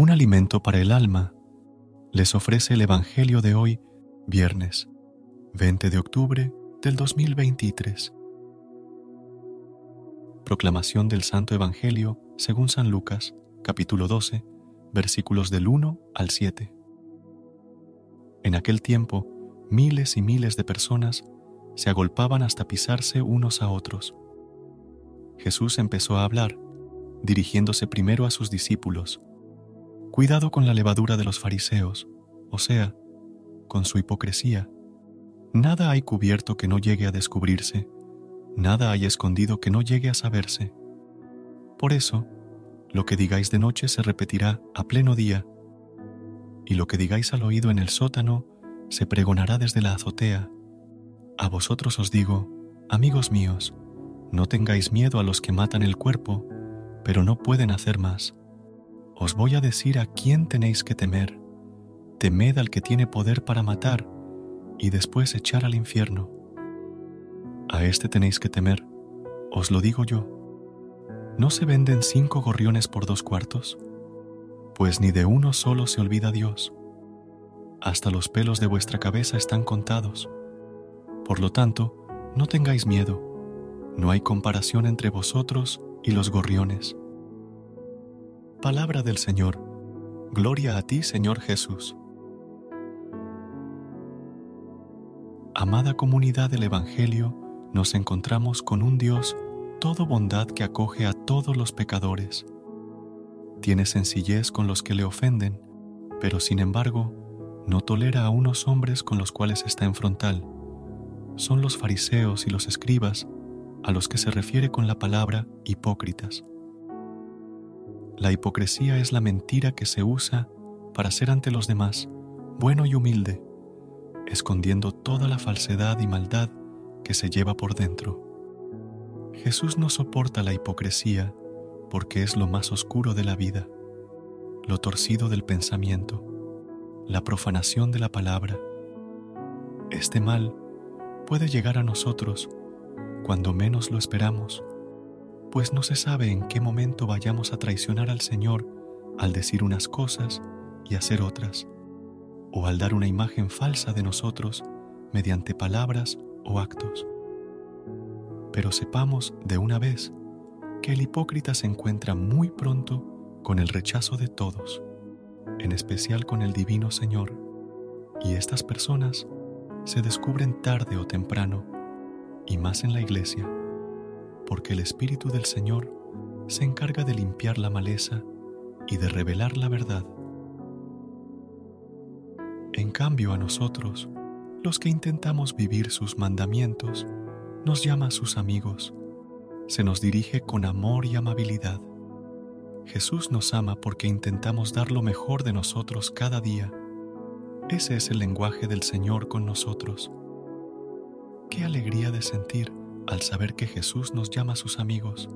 Un alimento para el alma, les ofrece el Evangelio de hoy, viernes 20 de octubre del 2023. Proclamación del Santo Evangelio según San Lucas, capítulo 12, versículos del 1 al 7. En aquel tiempo, miles y miles de personas se agolpaban hasta pisarse unos a otros. Jesús empezó a hablar, dirigiéndose primero a sus discípulos Cuidado con la levadura de los fariseos, o sea, con su hipocresía. Nada hay cubierto que no llegue a descubrirse, nada hay escondido que no llegue a saberse. Por eso, lo que digáis de noche se repetirá a pleno día, y lo que digáis al oído en el sótano se pregonará desde la azotea. A vosotros os digo, amigos míos, no tengáis miedo a los que matan el cuerpo, pero no pueden hacer más os voy a decir a quién tenéis que temer. Temed al que tiene poder para matar y después echar al infierno. A este tenéis que temer, os lo digo yo. ¿No se venden cinco gorriones por dos cuartos? Pues ni de uno solo se olvida Dios. Hasta los pelos de vuestra cabeza están contados. Por lo tanto, no tengáis miedo. No hay comparación entre vosotros y los gorriones. Palabra del Señor. Gloria a ti, Señor Jesús. Amada comunidad del Evangelio, nos encontramos con un Dios todo bondad que acoge a todos los pecadores. Tiene sencillez con los que le ofenden, pero sin embargo, no tolera a unos hombres con los cuales está en frontal. Son los fariseos y los escribas a los que se refiere con la palabra hipócritas. La hipocresía es la mentira que se usa para ser ante los demás bueno y humilde, escondiendo toda la falsedad y maldad que se lleva por dentro. Jesús no soporta la hipocresía porque es lo más oscuro de la vida, lo torcido del pensamiento, la profanación de la palabra. Este mal puede llegar a nosotros cuando menos lo esperamos pues no se sabe en qué momento vayamos a traicionar al Señor al decir unas cosas y hacer otras, o al dar una imagen falsa de nosotros mediante palabras o actos. Pero sepamos de una vez que el hipócrita se encuentra muy pronto con el rechazo de todos, en especial con el Divino Señor, y estas personas se descubren tarde o temprano, y más en la iglesia porque el Espíritu del Señor se encarga de limpiar la maleza y de revelar la verdad. En cambio a nosotros, los que intentamos vivir sus mandamientos, nos llama sus amigos, se nos dirige con amor y amabilidad. Jesús nos ama porque intentamos dar lo mejor de nosotros cada día. Ese es el lenguaje del Señor con nosotros. Qué alegría de sentir al saber que Jesús nos llama a sus amigos.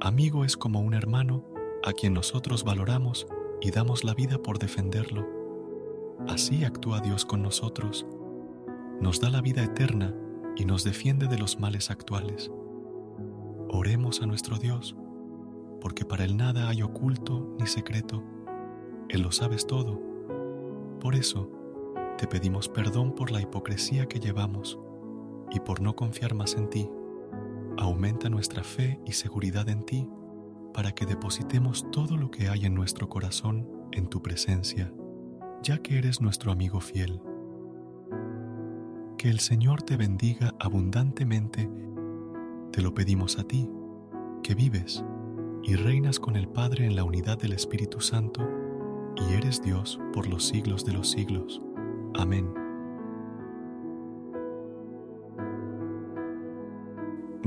Amigo es como un hermano a quien nosotros valoramos y damos la vida por defenderlo. Así actúa Dios con nosotros. Nos da la vida eterna y nos defiende de los males actuales. Oremos a nuestro Dios, porque para Él nada hay oculto ni secreto. Él lo sabes todo. Por eso, te pedimos perdón por la hipocresía que llevamos y por no confiar más en ti. Aumenta nuestra fe y seguridad en ti para que depositemos todo lo que hay en nuestro corazón en tu presencia, ya que eres nuestro amigo fiel. Que el Señor te bendiga abundantemente, te lo pedimos a ti, que vives y reinas con el Padre en la unidad del Espíritu Santo, y eres Dios por los siglos de los siglos. Amén.